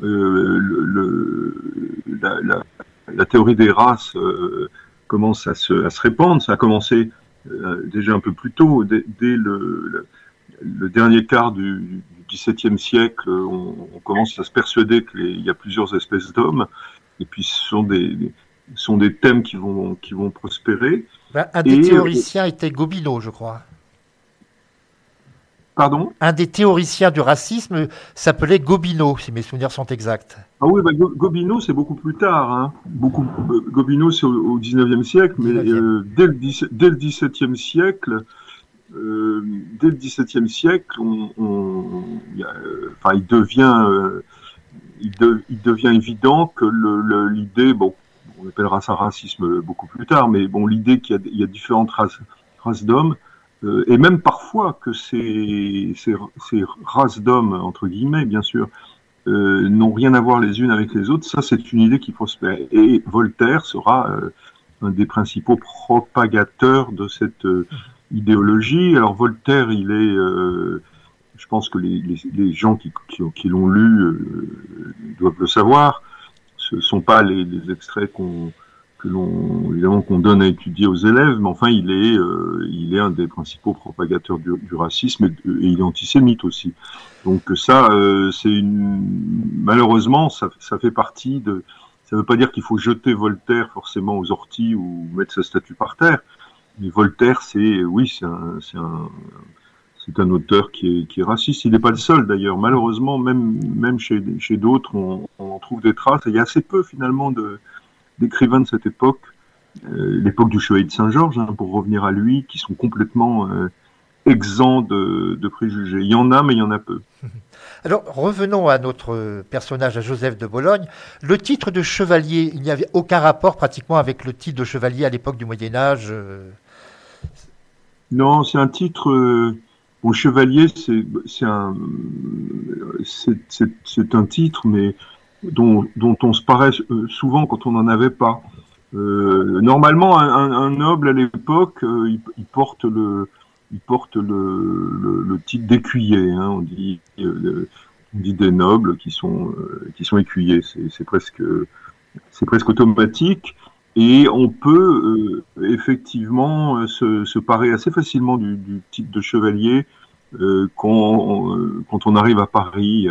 le, le la, la, théorie des races commence à se, à se répandre. Ça a commencé déjà un peu plus tôt, dès, dès le, le, dernier quart du, XVIIe siècle, on, on, commence à se persuader qu'il y a plusieurs espèces d'hommes, et puis ce sont des, sont des thèmes qui vont, qui vont prospérer. Ben, un des et, théoriciens était Gobineau, je crois. Pardon? Un des théoriciens du racisme s'appelait Gobineau, si mes souvenirs sont exacts. Ah oui, bah, Gobineau, c'est beaucoup plus tard. Hein. Beaucoup, euh, Gobineau, c'est au, 19e siècle, mais euh, dès, le 17, dès le 17e siècle, euh, dès le 17e siècle, on, on enfin, il devient, il, il, devient évident que l'idée, bon, on appellera ça racisme beaucoup plus tard, mais bon, l'idée qu'il y, y, a différentes races, races d'hommes, euh, et même parfois que ces, ces, ces races d'hommes, entre guillemets, bien sûr, euh, n'ont rien à voir les unes avec les autres, ça c'est une idée qui prospère. Et Voltaire sera euh, un des principaux propagateurs de cette euh, idéologie. Alors Voltaire, il est, je pense que les, gens qui, l'ont lu doivent le savoir, ce sont pas les, extraits qu'on que l'on évidemment qu'on donne à étudier aux élèves, mais enfin il est euh, il est un des principaux propagateurs du, racisme et, il est antisémite aussi. Donc ça euh, c'est une malheureusement ça, ça fait partie de ça ne veut pas dire qu'il faut jeter Voltaire forcément aux orties ou mettre sa statue par terre. Voltaire c'est oui c'est un auteur qui est, raciste. Il n'est pas le seul d'ailleurs. Malheureusement, même, chez, d'autres, on, trouve des traces. il y a assez peu finalement d'écrivains de cette époque, euh, l'époque du chevalier de Saint-Georges, hein, pour revenir à lui, qui sont complètement euh, exempts de, de, préjugés. Il y en a, mais il y en a peu. Alors revenons à notre personnage, à Joseph de Bologne. Le titre de chevalier, il n'y avait aucun rapport pratiquement avec le titre de chevalier à l'époque du Moyen Âge. Non, c'est un titre. Euh, bon, chevalier, c'est un, c'est un titre, mais dont, dont on se paraît euh, souvent quand on n'en avait pas. Euh, normalement, un, un, noble à l'époque, euh, il, il, porte le, il porte le, le, le titre d'écuyer. Hein, on dit, euh, on dit des nobles qui sont qui sont écuyers. C'est presque c'est presque automatique. Et on peut effectivement se, se, parer assez facilement du, du titre de chevalier quand, quand on arrive à Paris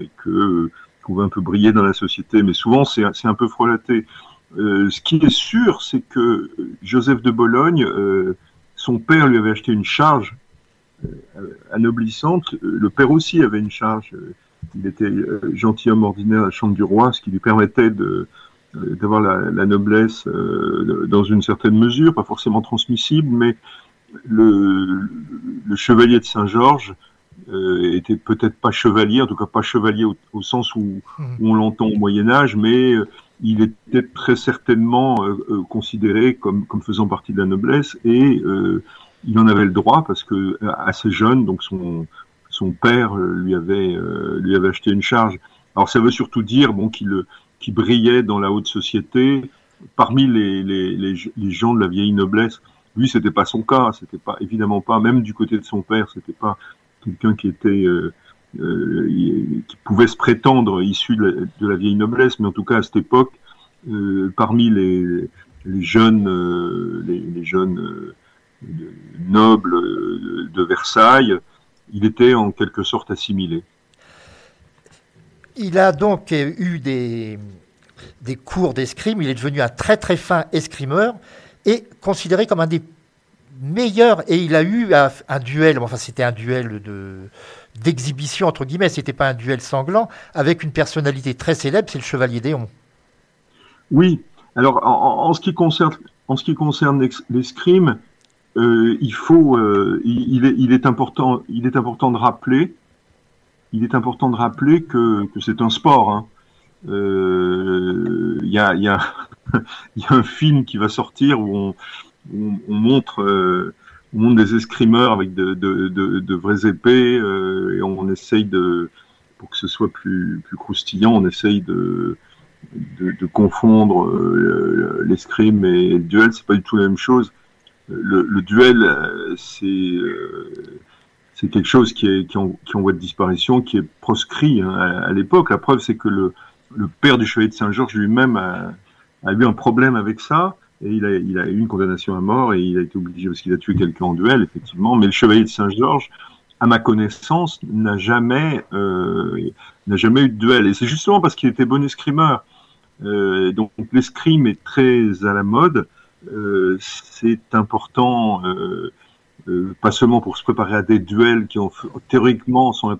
et que pouvait un peu briller dans la société, mais souvent c'est un peu frelaté. Euh, ce qui est sûr, c'est que Joseph de Bologne, euh, son père lui avait acheté une charge euh, anoblissante. Le père aussi avait une charge. Il était gentilhomme ordinaire à la chambre du roi, ce qui lui permettait de d'avoir la, la, noblesse dans une certaine mesure, pas forcément transmissible, mais le, le chevalier de Saint-Georges euh, était peut-être pas chevalier, en tout cas pas chevalier au, au sens où, mmh. où on l'entend au Moyen Âge, mais euh, il était très certainement euh, euh, considéré comme, comme faisant partie de la noblesse et euh, il en avait le droit parce que assez jeune, donc son, son père lui avait, lui avait acheté une charge. Alors ça veut surtout dire bon qu'il qui brillait dans la haute société parmi les, les, les, gens de la vieille noblesse. Lui, c'était pas son cas, c'était pas évidemment pas, même du côté de son père, c'était pas quelqu'un qui était euh, euh, qui pouvait se prétendre issu de la, vieille noblesse, mais en tout cas à cette époque, euh, parmi les, jeunes, les, les, jeunes nobles de Versailles, il était en quelque sorte assimilé. Il a donc eu des, cours d'escrime, il est devenu un très très fin escrimeur et considéré comme un des meilleur et il a eu un, duel, enfin c'était un duel de d'exhibition entre guillemets, c'était pas un duel sanglant avec une personnalité très célèbre, c'est le chevalier Déon. Oui, alors en, ce qui concerne en l'escrime, euh, il faut euh, important il est important de rappeler il est important de rappeler que, que c'est un sport. Hein. Euh, il y, a, y, a, y a un film qui va sortir où on, on, on montre euh, on montre des escrimeurs avec de, de, de, de vraies épées euh, et on essaye de pour que ce soit plus plus croustillant on essaye de de, confondre euh, l'escrime et le duel c'est pas du tout la même chose le, le duel c'est c'est quelque chose qui est qui en, qui en voie de disparition qui est proscrit hein, à, à l'époque la preuve c'est que le le père du chevalier de Saint-Georges lui-même a, a eu un problème avec ça et il a, il a eu une condamnation à mort et il a été obligé parce qu'il a tué quelqu'un en duel, effectivement. Mais le chevalier de Saint-Georges, à ma connaissance, n'a jamais, euh, n'a jamais eu de duel. Et c'est justement parce qu'il était bon escrimeur. Euh, donc l'escrime est très à la mode. Euh, c'est important. Euh, pas seulement pour se préparer à des duels qui ont, théoriquement sont,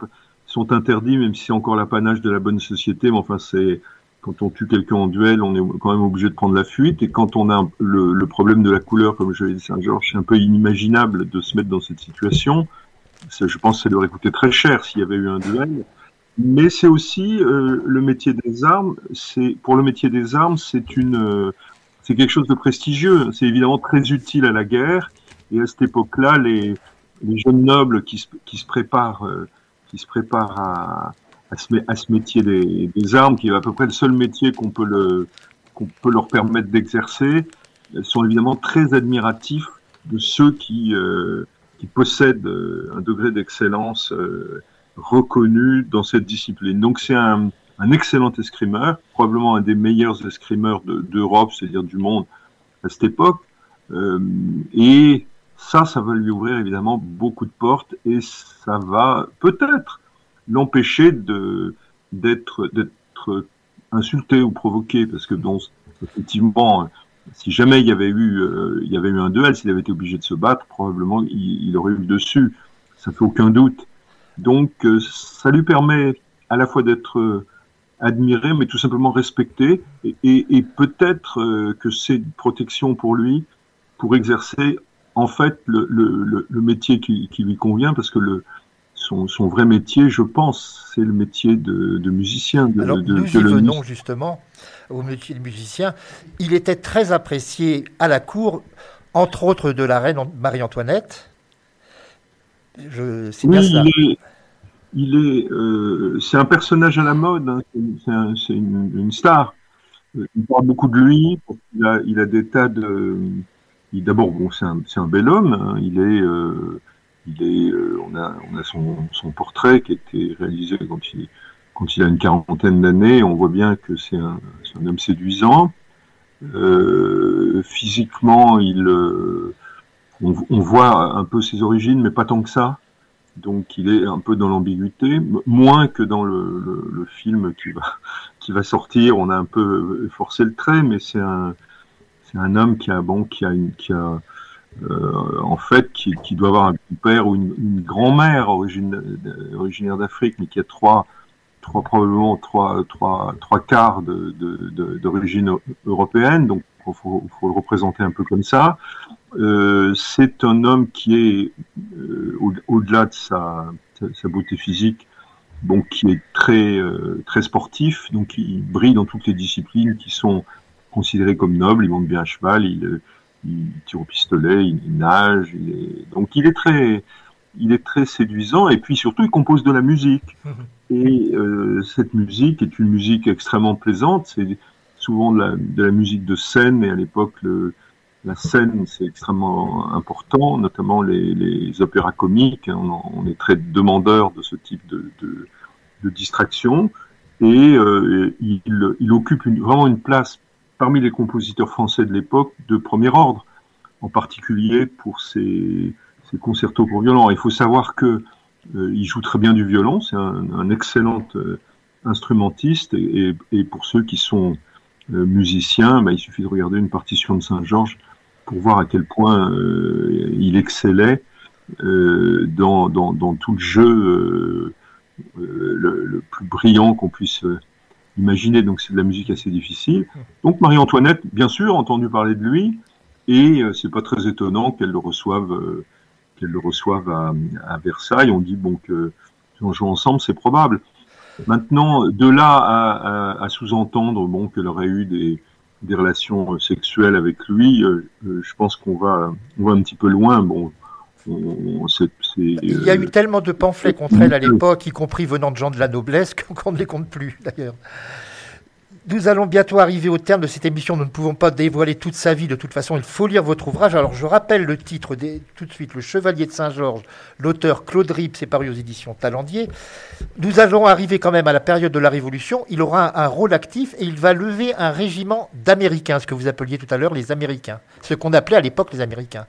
sont interdits, même si c'est encore l'apanage de la bonne société, mais enfin c'est quand on tue quelqu'un en duel, on est quand même obligé de prendre la fuite. Et quand on a le, le problème de la couleur, comme je l'ai dit Saint-Georges, c'est un peu inimaginable de se mettre dans cette situation. Je pense que ça aurait coûté très cher s'il y avait eu un duel. Mais c'est aussi euh, le métier des armes. C'est pour le métier des armes, c'est une, euh, c'est quelque chose de prestigieux. C'est évidemment très utile à la guerre. Et à cette époque-là, les, les jeunes nobles qui se, qui se préparent, euh, qui se préparent à, à, ce, à ce métier des, des, armes, qui est à peu près le seul métier qu'on peut le, qu'on peut leur permettre d'exercer, sont évidemment très admiratifs de ceux qui, qui possèdent un degré d'excellence reconnu dans cette discipline. Donc c'est un, un, excellent escrimeur, probablement un des meilleurs escrimeurs d'Europe, c'est-à-dire du monde à cette époque. Euh, et ça, ça va lui ouvrir évidemment beaucoup de portes et ça va peut-être l'empêcher de d'être d'être insulté ou provoqué parce que bon, effectivement, si jamais il y avait eu euh, il y avait eu un duel, s'il avait été obligé de se battre, probablement il, aurait eu le dessus. Ça fait aucun doute. Donc, euh, ça lui permet à la fois d'être euh, admiré, mais tout simplement respecté, et, peut-être que c'est une protection pour lui pour exercer en fait le, le, le métier qui, qui, lui convient, parce que le, son, son, vrai métier, je pense, c'est le métier de, de musicien. De, Alors, de, nous y venons justement au métier de musicien. Il était très apprécié à la cour, entre autres de la reine Marie-Antoinette. Je, c'est bien oui, ça. Il est, il est, euh, c'est un personnage à la mode. Hein. C'est, un, c'est une, une, star. Il parle beaucoup de lui. Il a, il a des tas de. D'abord, bon, c'est un, un bel homme. Hein. Il est, euh, il est. Euh, on a, on a son, son portrait qui a été réalisé quand il, quand il a une quarantaine d'années. On voit bien que c'est un, un homme séduisant. Euh, physiquement, il on, on, voit un peu ses origines, mais pas tant que ça. Donc il est un peu dans l'ambiguïté, moins que dans le, le, le, film qui va, qui va sortir. On a un peu forcé le trait, mais c'est un, c'est un homme qui a, bon, qui a, une, euh, en fait, qui, doit avoir un père ou une, grand-mère originaire d'Afrique, mais qui a trois, trois probablement trois, trois, trois quarts d'origine européenne. Donc il faut, le représenter un peu comme ça. Euh, c'est un homme qui est, euh, au-delà de sa, beauté physique, qui est très, très sportif, donc il brille dans toutes les disciplines qui sont considérées comme nobles. Il monte bien à cheval, il, il tire au pistolet, il, il nage, il est... donc il est très, il est très séduisant et puis surtout il compose de la musique. Et euh, cette musique est une musique extrêmement plaisante. C'est souvent de la, de la, musique de scène et à l'époque la scène c'est extrêmement important, notamment les, les opéras comiques. On, on, est très demandeur de ce type de, de, de distraction et euh, il, il, occupe une, vraiment une place parmi les compositeurs français de l'époque de premier ordre, en particulier pour ses, concertos pour violon. Il faut savoir que euh, il joue très bien du violon, c'est un, excellent euh, instrumentiste et, pour ceux qui sont euh, musiciens, bah, il suffit de regarder une partition de Saint-Georges pour voir à quel point il excellait dans, tout le jeu le, plus brillant qu'on puisse imaginer. Donc c'est de la musique assez difficile. Donc Marie-Antoinette, bien sûr, entendu parler de lui, et c'est pas très étonnant qu'elle le reçoive qu'elle le reçoive à, Versailles. On dit bon que si on joue ensemble, c'est probable. Maintenant, de là à, sous-entendre bon qu'elle aurait eu des, relations sexuelles avec lui, euh, je pense qu'on va on va un petit peu loin. Bon, on, c est, c est, il y a euh, eu tellement de pamphlets contre elle à l'époque, y compris venant de gens de la noblesse, qu'on ne les compte plus d'ailleurs. Nous allons bientôt arriver au terme de cette émission. Nous ne pouvons pas dévoiler toute sa vie. De toute façon, il faut lire votre ouvrage. Alors, je rappelle le titre des, tout de suite Le Chevalier de Saint-Georges. L'auteur Claude Rip, c'est paru aux éditions Talendier. Nous allons arriver quand même à la période de la Révolution. Il aura un, un rôle actif et il va lever un régiment d'Américains, ce que vous appeliez tout à l'heure les Américains. Ce qu'on appelait à l'époque les Américains.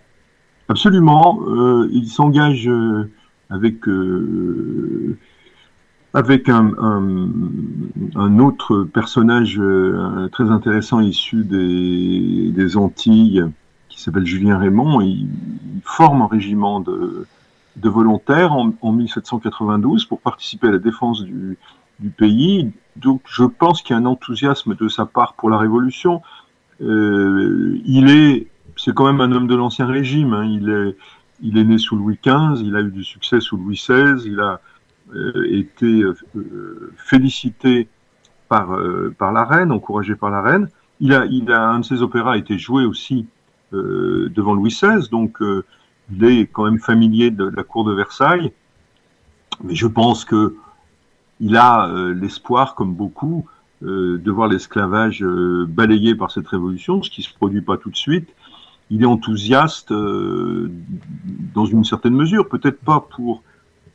Absolument. Euh, il s'engage euh, avec. Euh, avec un, un, autre personnage très intéressant issu des, Antilles qui s'appelle Julien Raymond. Il, forme un régiment de, de volontaires en, en, 1792 pour participer à la défense du, du pays. Donc je pense qu'il y a un enthousiasme de sa part pour la Révolution. Il est, c'est quand même un homme de l'ancien régime. Hein. Il est, né sous Louis XV, il a eu du succès sous Louis XVI, il a euh, été euh, félicité par euh, par la reine, encouragé par la reine. Il a, un de ses opéras a été joué aussi devant Louis XVI, donc il est quand même familier de la cour de Versailles. Mais je pense que il a l'espoir, comme beaucoup, de voir l'esclavage balayé par cette révolution, ce qui se produit pas tout de suite il est enthousiaste euh, dans une certaine mesure, peut-être pas pour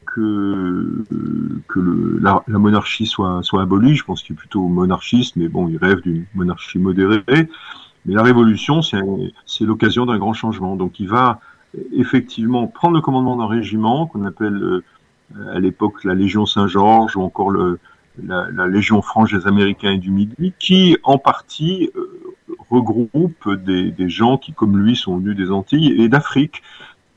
que, que le, la, la, monarchie soit, soit abolie, je pense qu'il est plutôt monarchiste, mais bon, il rêve d'une monarchie modérée. Mais la révolution, c'est l'occasion d'un grand changement. Donc il va effectivement prendre le commandement d'un régiment qu'on appelle euh, à l'époque la Légion Saint-Georges ou encore le, la, la, Légion franche des Américains et du Midi, qui en partie euh, regroupe des, gens qui, comme lui, sont venus des Antilles et d'Afrique.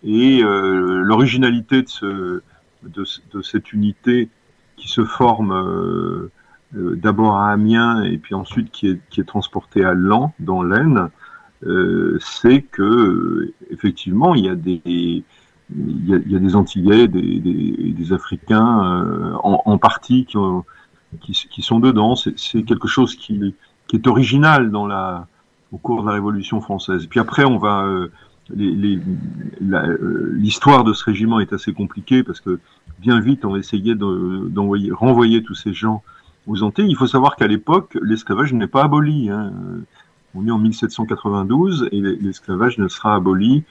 Et euh, l'originalité de, ce, de, de, cette unité qui se forme euh, euh, d'abord à Amiens et puis ensuite qui est, transportée à Lan, dans l'Aisne, c'est que effectivement il y a des Antillais, des, des, Africains en, partie qui, ont, qui, qui, sont dedans. C'est quelque chose qui est original dans la au cours de la Révolution française. Puis après, on va euh, l'histoire de ce régiment est assez compliquée parce que bien vite on essayait d'envoyer renvoyer tous ces gens aux Antilles. Il faut savoir qu'à l'époque l'esclavage n'est pas aboli. Hein. On est en 1792 et l'esclavage ne sera aboli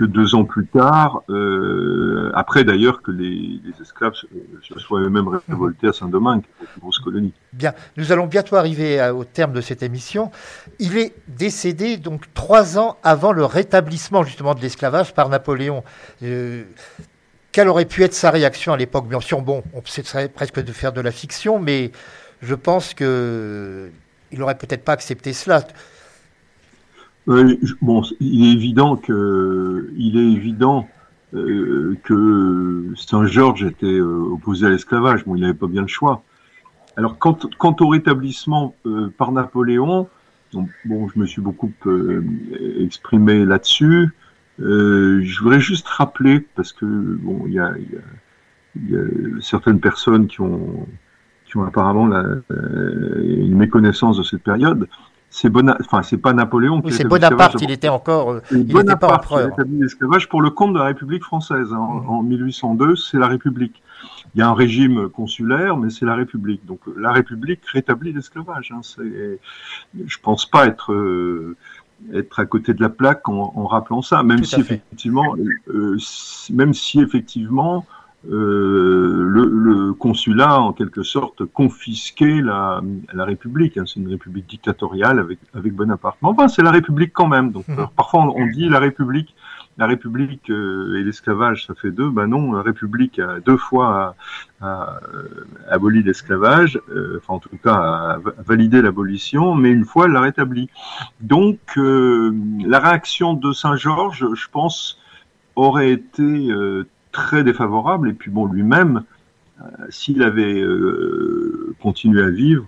que deux ans plus tard, euh, après d'ailleurs que les, les esclaves se, se soient eux-mêmes révoltés à Saint-Domingue, grosse colonie. Bien, nous allons bientôt arriver à, au terme de cette émission. Il est décédé donc trois ans avant le rétablissement justement de l'esclavage par Napoléon. Euh, quelle aurait pu être sa réaction à l'époque? Bien sûr, bon, on serait presque de faire de la fiction, mais je pense que il n'aurait peut-être pas accepté cela. Bon, il est évident que, il est évident euh, que Saint-Georges était euh, opposé à l'esclavage. Bon, il n'avait pas bien le choix. Alors, quant, quant au rétablissement euh, par Napoléon, bon, je me suis beaucoup exprimé là-dessus. je voudrais juste rappeler, parce que bon, il y a, y, a, y a, certaines personnes qui ont, qui ont apparemment la, une méconnaissance de cette période c'est Bona... enfin c'est pas Napoléon oui, c'est Bonaparte il était encore euh, il qui l'esclavage pour le compte de la République française hein. mmh. en 1802 c'est la République il y a un régime consulaire mais c'est la République donc la République rétablit l'esclavage hein. je pense pas être euh, être à côté de la plaque en, en rappelant ça même Tout si effectivement euh, même si effectivement euh, le, le, consulat, en quelque sorte, confisquait la, la République. Hein, c'est une République dictatoriale avec, avec Bonaparte. Mais enfin, c'est la République quand même. Donc, mmh. alors, parfois, on, on, dit la République, la République euh, et l'esclavage, ça fait deux. Ben non, la République a deux fois a, a, aboli l'esclavage, euh, enfin, en tout cas, a, validé l'abolition, mais une fois, elle l'a rétabli. Donc, euh, la réaction de Saint-Georges, je pense, aurait été très défavorable. Et puis bon, lui-même, euh, s'il avait euh, continué à vivre,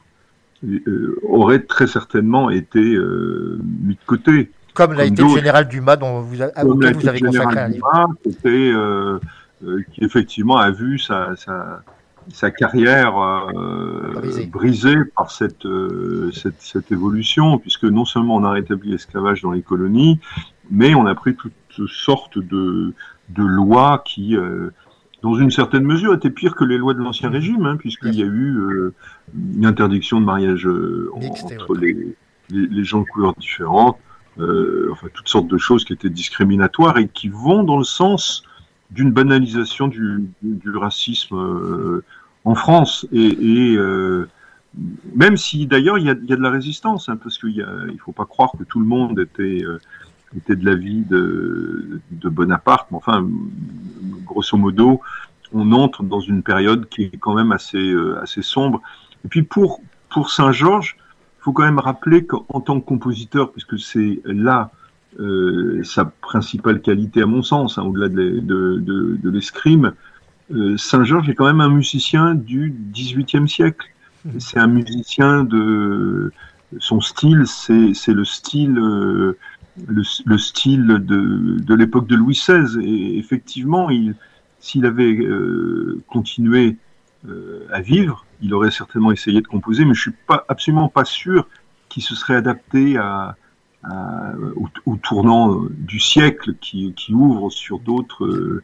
euh, aurait très certainement été mis de côté. Comme l'a été le général Dumas, dont vous, a, auquel vous avez consacré un livre. Dumas, qui effectivement a vu sa, sa, sa carrière euh, brisée. brisée. par cette, euh, cette, cette, évolution, puisque non seulement on a rétabli l'esclavage dans les colonies, mais on a pris toutes sortes de, de lois qui, euh, dans une certaine mesure, étaient pires que les lois de l'Ancien mmh. Régime, hein, puisqu'il y a eu euh, une interdiction de mariage euh, entre les, les, les, gens de couleurs différentes, enfin toutes sortes de choses qui étaient discriminatoires et qui vont dans le sens d'une banalisation du, du racisme en France. Et, et même si d'ailleurs il y a, y a, de la résistance, hein, parce qu'il ne faut pas croire que tout le monde était était de l'avis de, de Bonaparte, mais enfin, grosso modo, on entre dans une période qui est quand même assez, euh, assez sombre. Et puis pour, pour Saint-Georges, il faut quand même rappeler qu'en tant que compositeur, puisque c'est là euh, sa principale qualité à mon sens, hein, au-delà de, de, de, de l'escrime, euh, Saint-Georges est quand même un musicien du XVIIIe siècle. C'est un musicien de son style, c'est le style euh, le, le, style de, de l'époque de Louis XVI. Et effectivement, s'il avait euh, continué euh, à vivre, il aurait certainement essayé de composer, mais je suis pas absolument pas sûr qu'il se serait adapté à, au, tournant du siècle qui, qui ouvre sur d'autres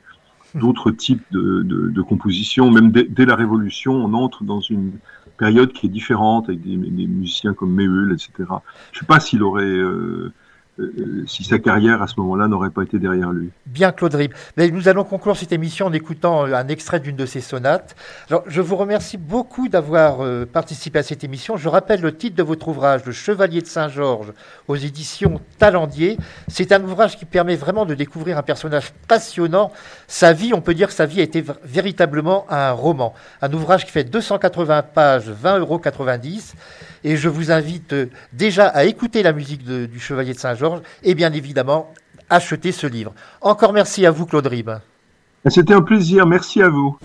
d'autres types de, de, de compositions. Même dès, la Révolution, on entre dans une période qui est différente avec des, musiciens comme Méhul, etc. Je ne sais pas s'il aurait euh, euh, si sa carrière à ce moment-là n'aurait pas été derrière lui. Bien, Claude Rib. Mais nous allons conclure cette émission en écoutant euh, un extrait d'une de ses sonates. Alors, je vous remercie beaucoup d'avoir euh, participé à cette émission. Je rappelle le titre de votre ouvrage, Le Chevalier de Saint-Georges, aux éditions Talendier. C'est un ouvrage qui permet vraiment de découvrir un personnage passionnant. Sa vie, on peut dire que sa vie a été véritablement un roman. Un ouvrage qui fait 280 pages, 20,90 euros. Et je vous invite déjà à écouter la musique du Chevalier de Saint-Georges et bien évidemment acheter ce livre. Encore merci à vous, Claude Rib. C'était un plaisir. Merci à vous.